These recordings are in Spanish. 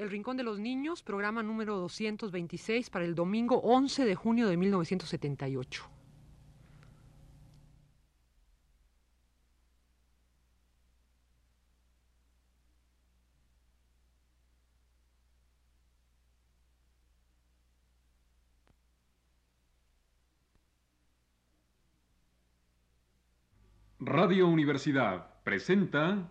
El Rincón de los Niños, programa número 226 para el domingo 11 de junio de 1978. Radio Universidad presenta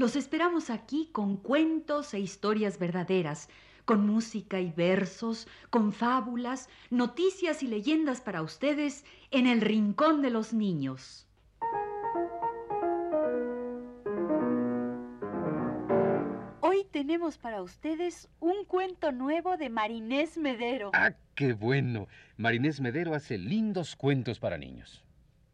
los esperamos aquí con cuentos e historias verdaderas, con música y versos, con fábulas, noticias y leyendas para ustedes en el Rincón de los Niños. Hoy tenemos para ustedes un cuento nuevo de Marinés Medero. ¡Ah, qué bueno! Marinés Medero hace lindos cuentos para niños.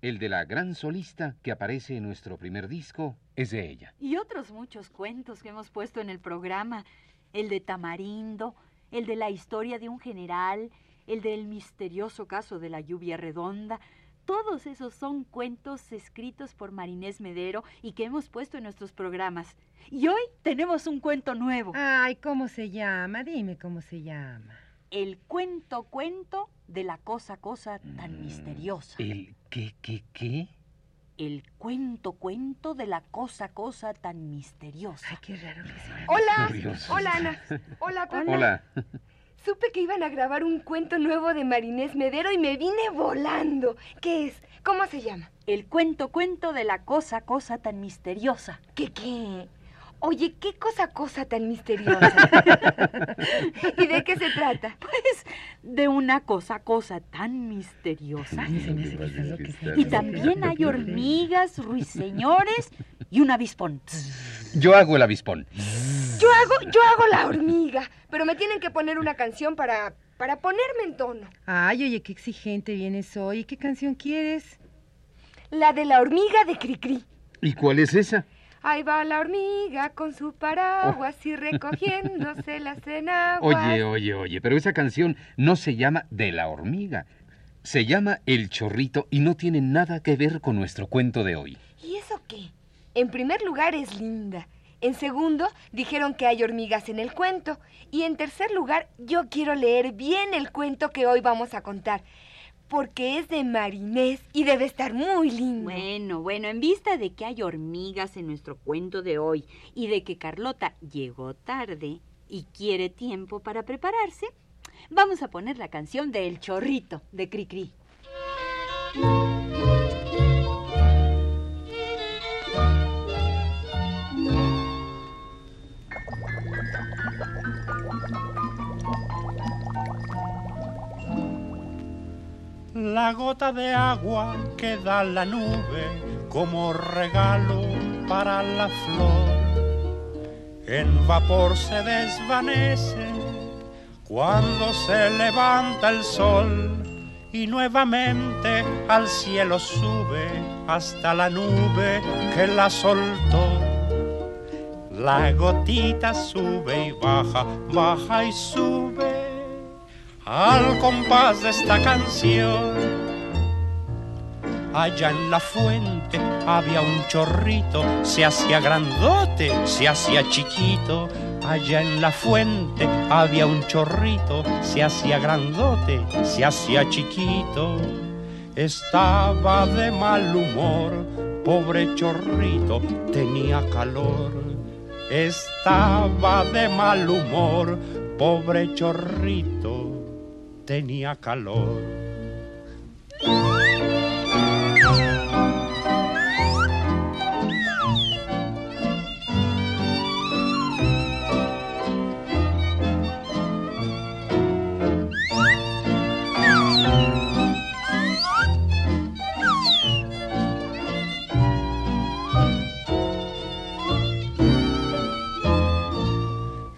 El de la gran solista que aparece en nuestro primer disco es de ella. Y otros muchos cuentos que hemos puesto en el programa. El de Tamarindo, el de la historia de un general, el del misterioso caso de la lluvia redonda. Todos esos son cuentos escritos por Marinés Medero y que hemos puesto en nuestros programas. Y hoy tenemos un cuento nuevo. Ay, ¿cómo se llama? Dime cómo se llama. El cuento cuento de la cosa cosa tan misteriosa. ¿El qué, qué, qué? El cuento cuento de la cosa cosa tan misteriosa. Ay, qué raro que sea. Hola, Curioso. hola Ana. Hola, Pepe. Hola. Supe que iban a grabar un cuento nuevo de Marinés Medero y me vine volando. ¿Qué es? ¿Cómo se llama? El cuento cuento de la cosa cosa tan misteriosa. ¿Qué qué? Oye, qué cosa cosa tan misteriosa. ¿Y de qué se trata? Pues de una cosa cosa tan misteriosa. Y también hay hormigas, ruiseñores y un avispón. Yo hago el avispón. Yo hago, yo hago la hormiga, pero me tienen que poner una canción para, para ponerme en tono. Ay, oye, qué exigente vienes hoy. ¿Qué canción quieres? La de la hormiga de Cricri. ¿Y cuál es esa? Ahí va la hormiga con su paraguas y recogiéndose las enaguas. Oye, oye, oye, pero esa canción no se llama De la hormiga. Se llama El chorrito y no tiene nada que ver con nuestro cuento de hoy. ¿Y eso qué? En primer lugar es linda. En segundo, dijeron que hay hormigas en el cuento. Y en tercer lugar, yo quiero leer bien el cuento que hoy vamos a contar. Porque es de Marinés y debe estar muy lindo. Bueno, bueno, en vista de que hay hormigas en nuestro cuento de hoy y de que Carlota llegó tarde y quiere tiempo para prepararse, vamos a poner la canción de El Chorrito de Cricri. La gota de agua que da la nube como regalo para la flor. En vapor se desvanece cuando se levanta el sol y nuevamente al cielo sube hasta la nube que la soltó. La gotita sube y baja, baja y sube al compás de esta canción. Allá en la fuente había un chorrito, se hacía grandote, se hacía chiquito. Allá en la fuente había un chorrito, se hacía grandote, se hacía chiquito. Estaba de mal humor, pobre chorrito, tenía calor. Estaba de mal humor, pobre chorrito, tenía calor.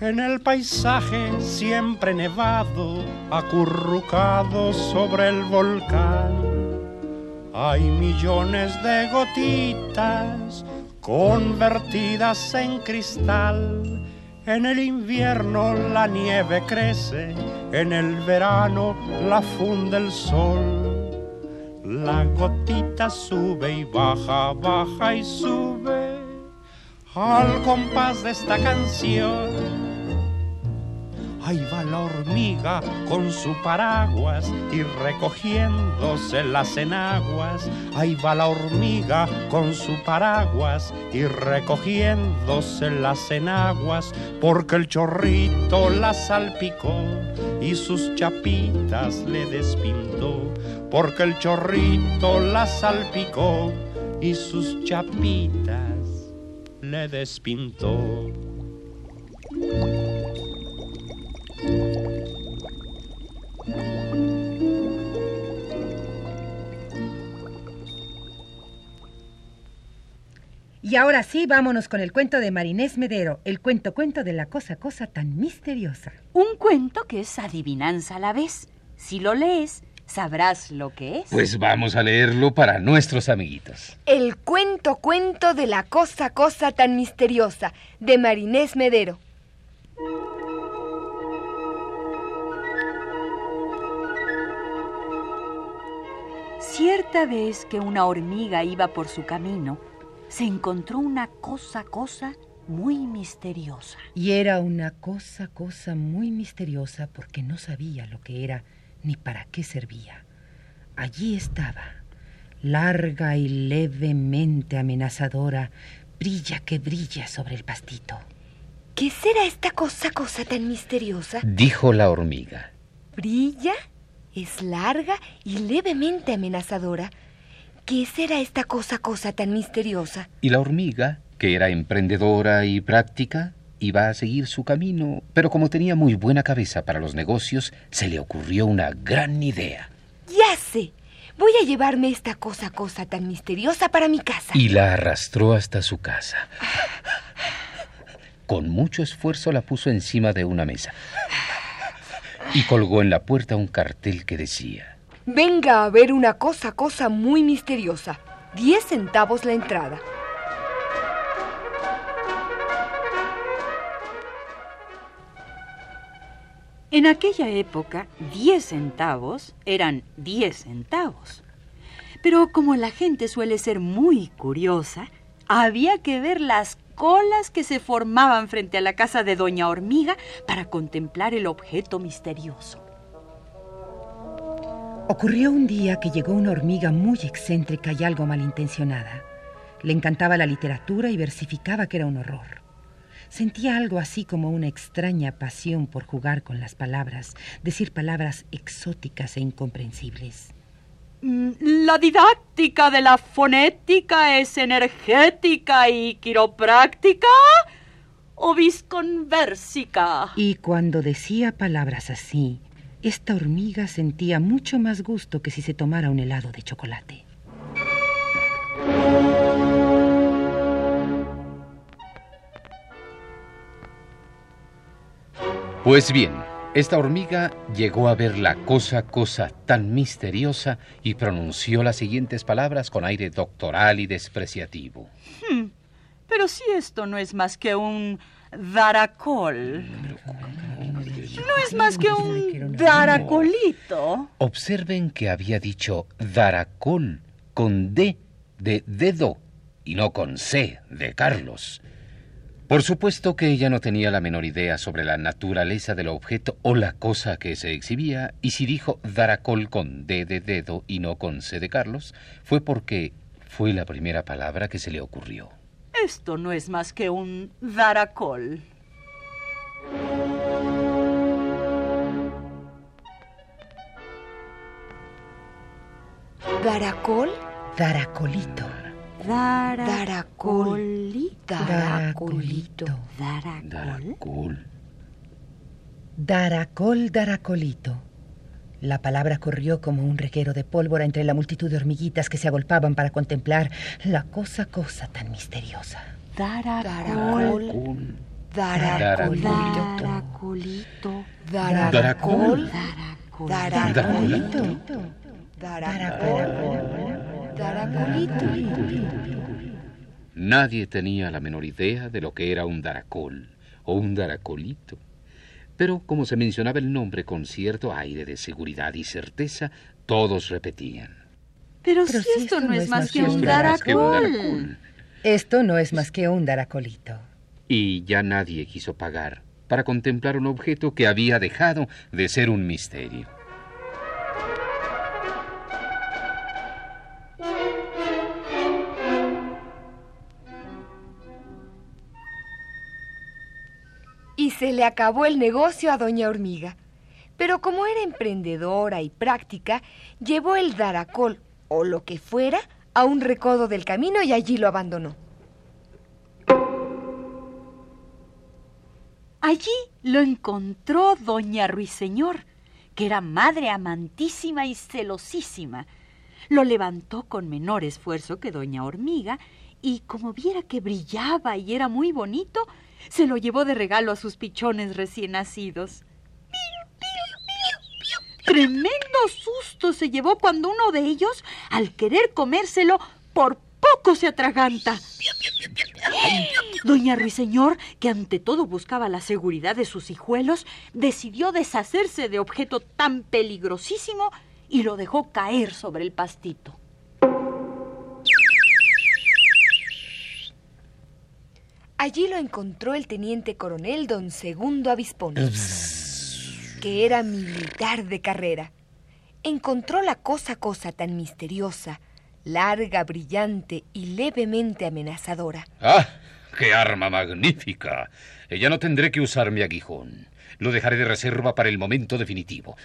En el paisaje siempre nevado, acurrucado sobre el volcán, hay millones de gotitas convertidas en cristal. En el invierno la nieve crece, en el verano la funde el sol. La gotita sube y baja, baja y sube al compás de esta canción Ahí va la hormiga con su paraguas y recogiéndose las enaguas. Ahí va la hormiga con su paraguas y recogiéndose las enaguas porque el chorrito la salpicó y sus chapitas le despintó. Porque el chorrito la salpicó y sus chapitas le despintó. Y ahora sí, vámonos con el cuento de Marinés Medero, el cuento cuento de la cosa cosa tan misteriosa. Un cuento que es adivinanza a la vez. Si lo lees, sabrás lo que es. Pues vamos a leerlo para nuestros amiguitos. El cuento cuento de la cosa cosa tan misteriosa de Marinés Medero. Cierta vez que una hormiga iba por su camino, se encontró una cosa, cosa muy misteriosa. Y era una cosa, cosa muy misteriosa porque no sabía lo que era ni para qué servía. Allí estaba, larga y levemente amenazadora, brilla que brilla sobre el pastito. ¿Qué será esta cosa, cosa tan misteriosa? Dijo la hormiga. ¿Brilla? Es larga y levemente amenazadora. ¿Qué será esta cosa, cosa tan misteriosa? Y la hormiga, que era emprendedora y práctica, iba a seguir su camino, pero como tenía muy buena cabeza para los negocios, se le ocurrió una gran idea. Ya sé. Voy a llevarme esta cosa, cosa tan misteriosa para mi casa. Y la arrastró hasta su casa. Con mucho esfuerzo la puso encima de una mesa y colgó en la puerta un cartel que decía, Venga a ver una cosa, cosa muy misteriosa. Diez centavos la entrada. En aquella época, 10 centavos eran 10 centavos. Pero como la gente suele ser muy curiosa, había que ver las colas que se formaban frente a la casa de Doña Hormiga para contemplar el objeto misterioso. Ocurrió un día que llegó una hormiga muy excéntrica y algo malintencionada. Le encantaba la literatura y versificaba que era un horror. Sentía algo así como una extraña pasión por jugar con las palabras, decir palabras exóticas e incomprensibles. Mm, La didáctica de la fonética es energética y quiropráctica o visconversica. Y cuando decía palabras así, esta hormiga sentía mucho más gusto que si se tomara un helado de chocolate. Pues bien, esta hormiga llegó a ver la cosa, cosa tan misteriosa y pronunció las siguientes palabras con aire doctoral y despreciativo. Hmm, Pero si esto no es más que un daracol. No es más que un daracolito. Observen que había dicho daracol con D de dedo y no con C de Carlos. Por supuesto que ella no tenía la menor idea sobre la naturaleza del objeto o la cosa que se exhibía, y si dijo daracol con D de dedo y no con C de Carlos, fue porque fue la primera palabra que se le ocurrió. Esto no es más que un daracol. ¿Daracol? Daracolito. Daracolito. Daracolito. Daracol. Daracol. Daracol, daracolito. La palabra corrió como un reguero de pólvora entre la multitud de hormiguitas que se agolpaban para contemplar la cosa, cosa tan misteriosa. Daracol. Daracol. Daracol. Daracolito. Daracolito. Daracol. Daracol. Daracolito. Daracol. Daracolito. Nadie tenía la menor idea de lo que era un daracol o un daracolito. Pero como se mencionaba el nombre con cierto aire de seguridad y certeza, todos repetían. Pero, si esto no es más que un daracol. Esto no es más que un daracolito. Y ya nadie quiso pagar para contemplar un objeto que había dejado de ser un misterio. Se le acabó el negocio a Doña Hormiga. Pero como era emprendedora y práctica, llevó el daracol, o lo que fuera, a un recodo del camino y allí lo abandonó. Allí lo encontró doña Ruiseñor, que era madre amantísima y celosísima. Lo levantó con menor esfuerzo que doña Hormiga y como viera que brillaba y era muy bonito, se lo llevó de regalo a sus pichones recién nacidos. Tremendo susto se llevó cuando uno de ellos, al querer comérselo, por poco se atraganta. Doña Ruiseñor, que ante todo buscaba la seguridad de sus hijuelos, decidió deshacerse de objeto tan peligrosísimo y lo dejó caer sobre el pastito. Allí lo encontró el teniente coronel don Segundo Avispón, que era militar de carrera. Encontró la cosa cosa tan misteriosa, larga, brillante y levemente amenazadora. ¡Ah! ¡Qué arma magnífica! Ya no tendré que usar mi aguijón. Lo dejaré de reserva para el momento definitivo.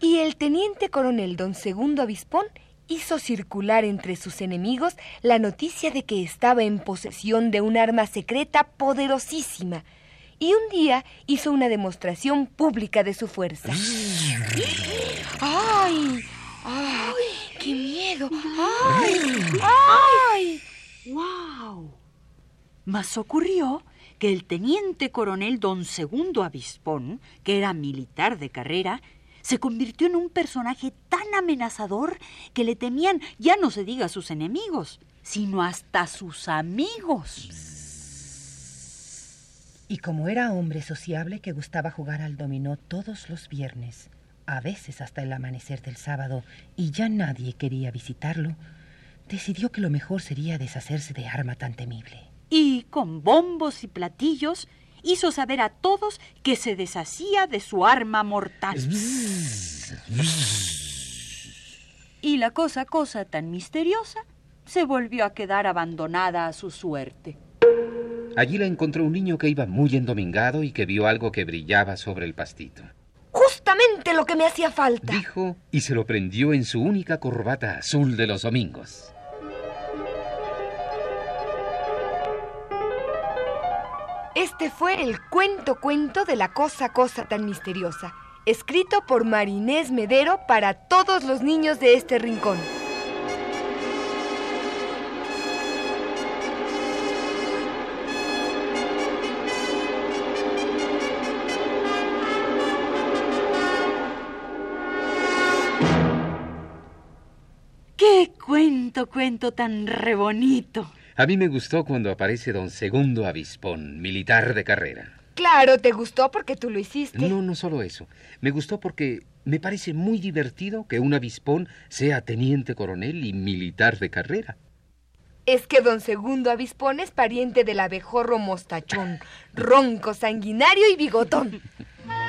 Y el teniente coronel don Segundo Avispón hizo circular entre sus enemigos la noticia de que estaba en posesión de un arma secreta poderosísima. Y un día hizo una demostración pública de su fuerza. ¡Ay! ¡Ay! ¡Qué miedo! ¡Ay! ¡Ay! ¡Wow! Mas ocurrió que el teniente coronel don Segundo Avispón, que era militar de carrera, se convirtió en un personaje tan amenazador que le temían ya no se diga sus enemigos, sino hasta sus amigos. Y como era hombre sociable que gustaba jugar al dominó todos los viernes, a veces hasta el amanecer del sábado, y ya nadie quería visitarlo, decidió que lo mejor sería deshacerse de arma tan temible. Y con bombos y platillos hizo saber a todos que se deshacía de su arma mortal. Y la cosa, cosa tan misteriosa, se volvió a quedar abandonada a su suerte. Allí la encontró un niño que iba muy endomingado y que vio algo que brillaba sobre el pastito. Justamente lo que me hacía falta. Dijo y se lo prendió en su única corbata azul de los domingos. Este fue el cuento cuento de la cosa cosa tan misteriosa, escrito por Marinés Medero para todos los niños de este rincón. ¡Qué cuento, cuento tan re bonito! A mí me gustó cuando aparece don Segundo Avispón, militar de carrera. Claro, te gustó porque tú lo hiciste. No, no solo eso. Me gustó porque me parece muy divertido que un avispón sea teniente coronel y militar de carrera. Es que don Segundo Avispón es pariente del abejorro mostachón, ronco, sanguinario y bigotón.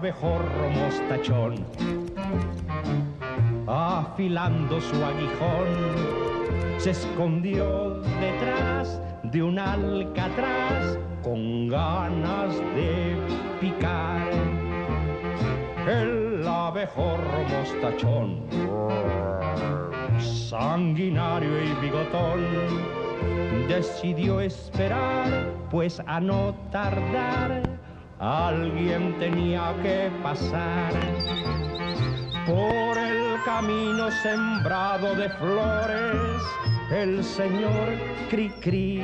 abejorro mostachón, afilando su aguijón, se escondió detrás de un alcatraz con ganas de picar. El abejorro mostachón, sanguinario y bigotón, decidió esperar, pues a no tardar, alguien tenía que pasar por el camino sembrado de flores, el señor Cricri.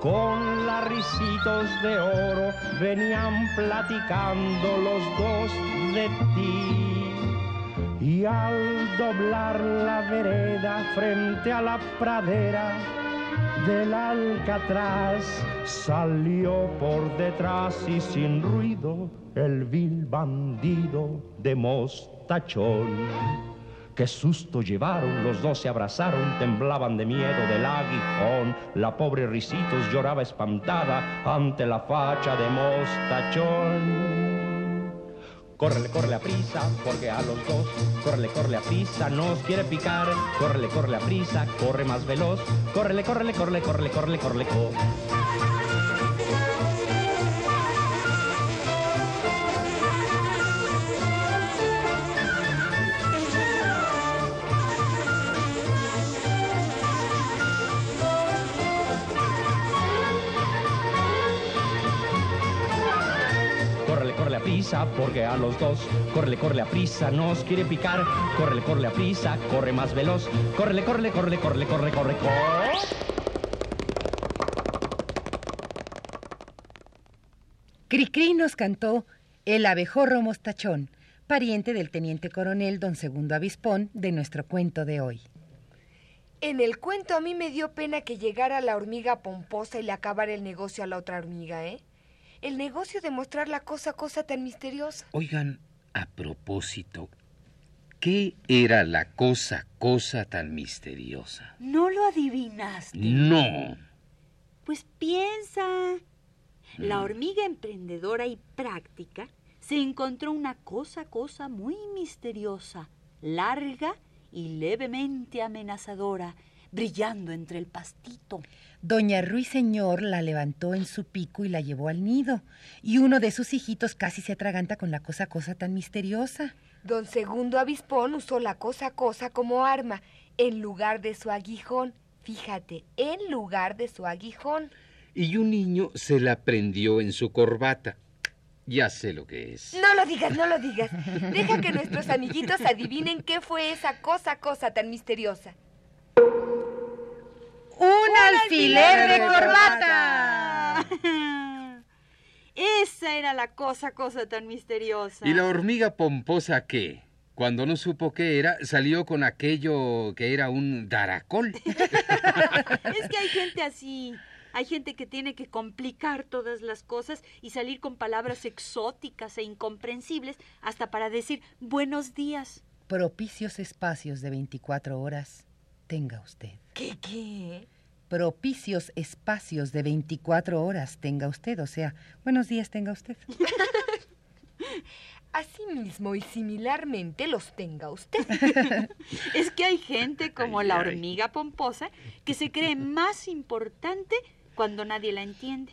Con larricitos de oro venían platicando los dos de ti. Y al doblar la vereda frente a la pradera del Alcatraz, salió por detrás y sin ruido el vil bandido de Mostachón. Qué susto llevaron, los dos se abrazaron, temblaban de miedo del aguijón. La pobre Ricitos lloraba espantada ante la facha de Mostachón. Córrele, córrele a prisa, porque a los dos, córrele, córrele a prisa, nos quiere picar. Córrele, córrele a prisa, corre más veloz. Córrele, córrele, córrele, córrele, córrele, córrele, córrele. Prisa, porque a los dos, córrele, córrele a prisa, nos quiere picar. Córrele, córrele a prisa, corre más veloz. Córrele, córrele, córrele, córrele, corre, corre, corre. Cricri nos cantó El abejorro mostachón, pariente del teniente coronel don Segundo Avispón de nuestro cuento de hoy. En el cuento a mí me dio pena que llegara la hormiga pomposa y le acabara el negocio a la otra hormiga, ¿eh? El negocio de mostrar la cosa, cosa tan misteriosa. Oigan, a propósito, ¿qué era la cosa, cosa tan misteriosa? ¿No lo adivinaste? No. Pues piensa. La hormiga emprendedora y práctica se encontró una cosa, cosa muy misteriosa, larga y levemente amenazadora, brillando entre el pastito. Doña Ruiseñor la levantó en su pico y la llevó al nido, y uno de sus hijitos casi se atraganta con la cosa, cosa tan misteriosa. Don Segundo Avispón usó la cosa, cosa como arma en lugar de su aguijón. Fíjate, en lugar de su aguijón. Y un niño se la prendió en su corbata. Ya sé lo que es. No lo digas, no lo digas. Deja que nuestros amiguitos adivinen qué fue esa cosa, cosa tan misteriosa. ¡Un alfiler de corbata! Esa era la cosa, cosa tan misteriosa. ¿Y la hormiga pomposa qué? Cuando no supo qué era, salió con aquello que era un daracol. Es que hay gente así. Hay gente que tiene que complicar todas las cosas y salir con palabras exóticas e incomprensibles hasta para decir buenos días. Propicios espacios de 24 horas tenga usted. ¿Qué, qué? Propicios espacios de 24 horas tenga usted, o sea, buenos días tenga usted. Asimismo y similarmente los tenga usted. Es que hay gente como la hormiga pomposa que se cree más importante cuando nadie la entiende.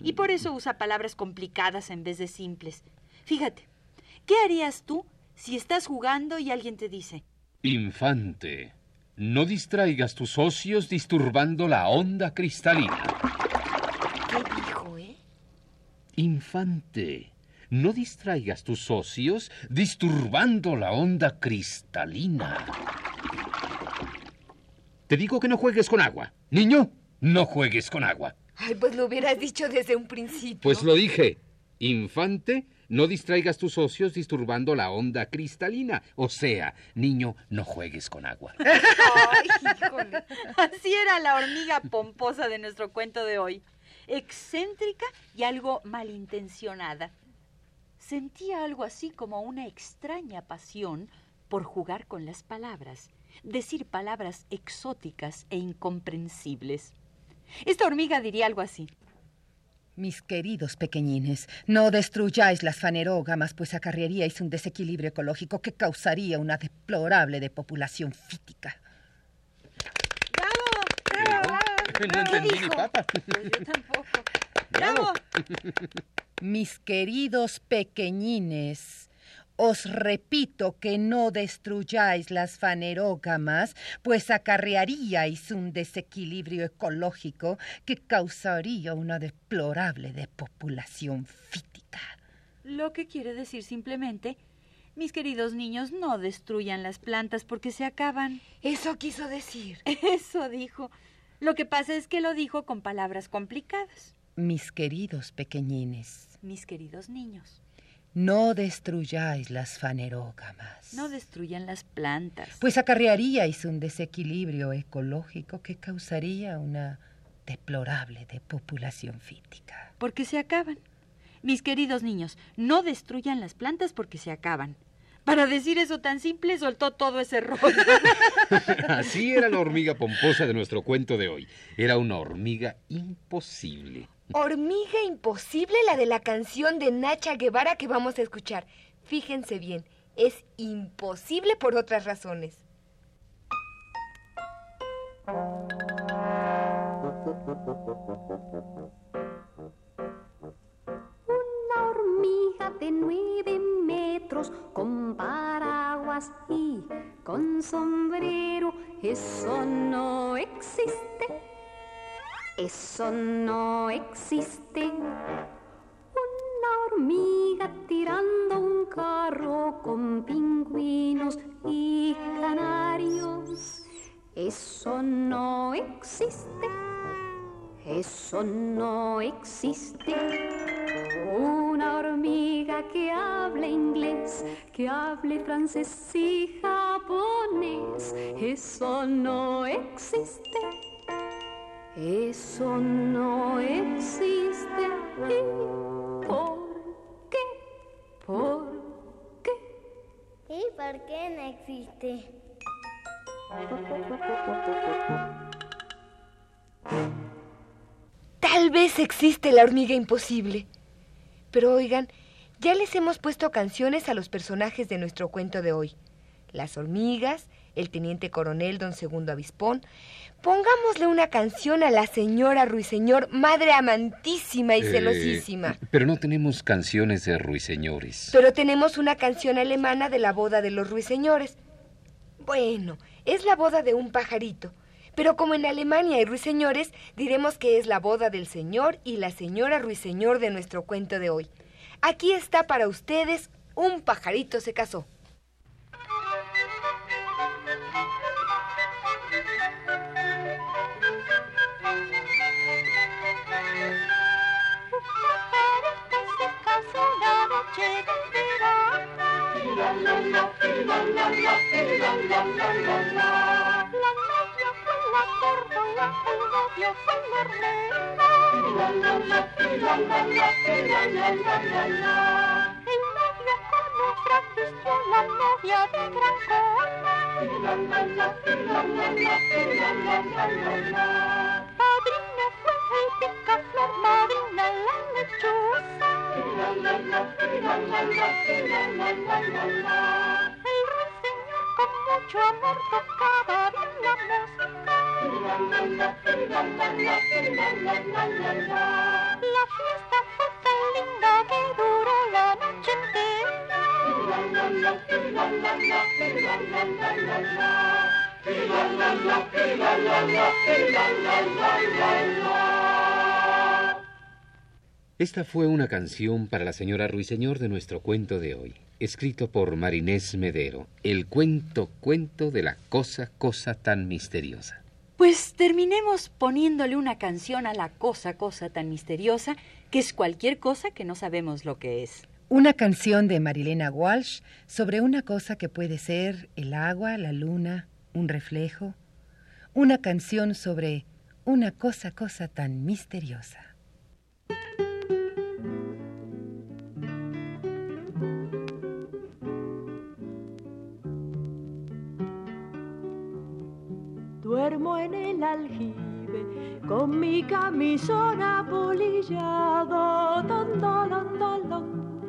Y por eso usa palabras complicadas en vez de simples. Fíjate, ¿qué harías tú si estás jugando y alguien te dice, Infante, no distraigas tus ocios disturbando la onda cristalina. ¿Qué dijo, eh? Infante, no distraigas tus ocios disturbando la onda cristalina. Te digo que no juegues con agua. Niño, no juegues con agua. Ay, pues lo hubieras dicho desde un principio. Pues lo dije. Infante, no distraigas tus ocios disturbando la onda cristalina. O sea, niño, no juegues con agua. Ay, híjole. Así era la hormiga pomposa de nuestro cuento de hoy. Excéntrica y algo malintencionada. Sentía algo así como una extraña pasión por jugar con las palabras, decir palabras exóticas e incomprensibles. Esta hormiga diría algo así. Mis queridos pequeñines, no destruyáis las fanerógamas, pues acarrearíais un desequilibrio ecológico que causaría una deplorable depopulación fítica. ¡Bravo! ¡Bravo! no pues yo tampoco. ¡Bravo! Mis queridos pequeñines, os repito que no destruyáis las fanerógamas, pues acarrearíais un desequilibrio ecológico que causaría una deplorable depopulación fítica. Lo que quiere decir simplemente, mis queridos niños, no destruyan las plantas porque se acaban. Eso quiso decir. Eso dijo. Lo que pasa es que lo dijo con palabras complicadas. Mis queridos pequeñines, Mis queridos niños, no destruyáis las fanerógamas. no destruyan las plantas. pues acarrearíais un desequilibrio ecológico que causaría una deplorable depopulación fítica. porque se acaban. Mis queridos niños, no destruyan las plantas porque se acaban. Para decir eso tan simple, soltó todo ese rollo. Así era la hormiga pomposa de nuestro cuento de hoy. Era una hormiga imposible. Hormiga imposible la de la canción de Nacha Guevara que vamos a escuchar. Fíjense bien, es imposible por otras razones. Una hormiga de nueve metros con paraguas y con sombrero. Eso no existe. Eso no existe. Una hormiga tirando un carro con pingüinos y canarios. Eso no existe. Eso no existe. Una hormiga que hable inglés, que hable francés y japonés. Eso no existe. Eso no existe. ¿Y por qué? ¿Por qué? ¿Y por qué no existe? Tal vez existe la hormiga imposible. Pero oigan, ya les hemos puesto canciones a los personajes de nuestro cuento de hoy. Las hormigas, el teniente coronel don Segundo Avispón. Pongámosle una canción a la señora Ruiseñor, madre amantísima y Eh, celosísima. Pero no tenemos canciones de ruiseñores. Pero tenemos una canción alemana de la boda de los ruiseñores. Bueno, es la boda de un pajarito. Pero como en Alemania hay ruiseñores, diremos que es la boda del señor y la señora ruiseñor de nuestro cuento de hoy. Aquí está para ustedes Un pajarito se casó. Mucho amor tocaba bien la música. La fiesta fue tan linda que duró la noche entera. Esta fue una canción para la señora Ruiseñor de nuestro cuento de hoy, escrito por Marinés Medero, el cuento cuento de la cosa cosa tan misteriosa. Pues terminemos poniéndole una canción a la cosa, cosa tan misteriosa, que es cualquier cosa que no sabemos lo que es. Una canción de Marilena Walsh sobre una cosa que puede ser el agua, la luna, un reflejo. Una canción sobre una cosa, cosa tan misteriosa. Duermo en el aljibe con mi camisón apolillado. Don, don, don, don, don.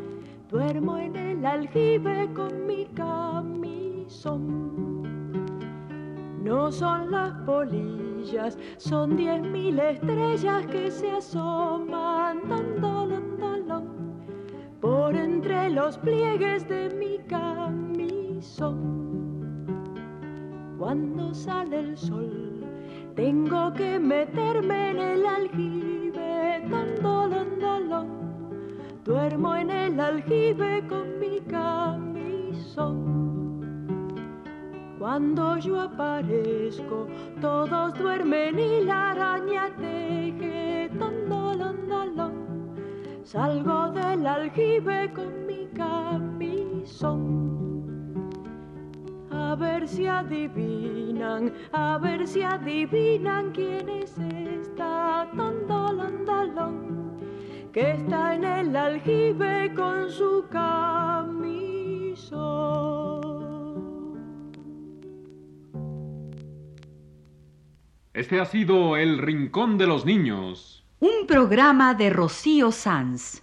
Duermo en el aljibe con mi camisón. No son las polillas, son diez mil estrellas que se asoman por entre los pliegues de mi camisón. Cuando sale el sol, tengo que meterme en el aljibe, Duermo en el aljibe con mi camisón. Cuando yo aparezco, todos duermen y la araña teje. Salgo del aljibe con mi camisón. A ver si adivinan, a ver si adivinan quién es esta tondolondalón que está en el aljibe con su camisón. Este ha sido El Rincón de los Niños. Un programa de Rocío Sanz.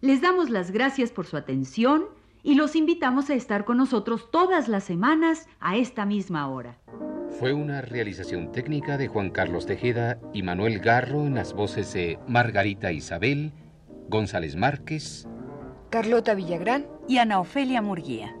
les damos las gracias por su atención y los invitamos a estar con nosotros todas las semanas a esta misma hora. Fue una realización técnica de Juan Carlos Tejeda y Manuel Garro en las voces de Margarita Isabel, González Márquez, Carlota Villagrán y Ana Ofelia Murguía.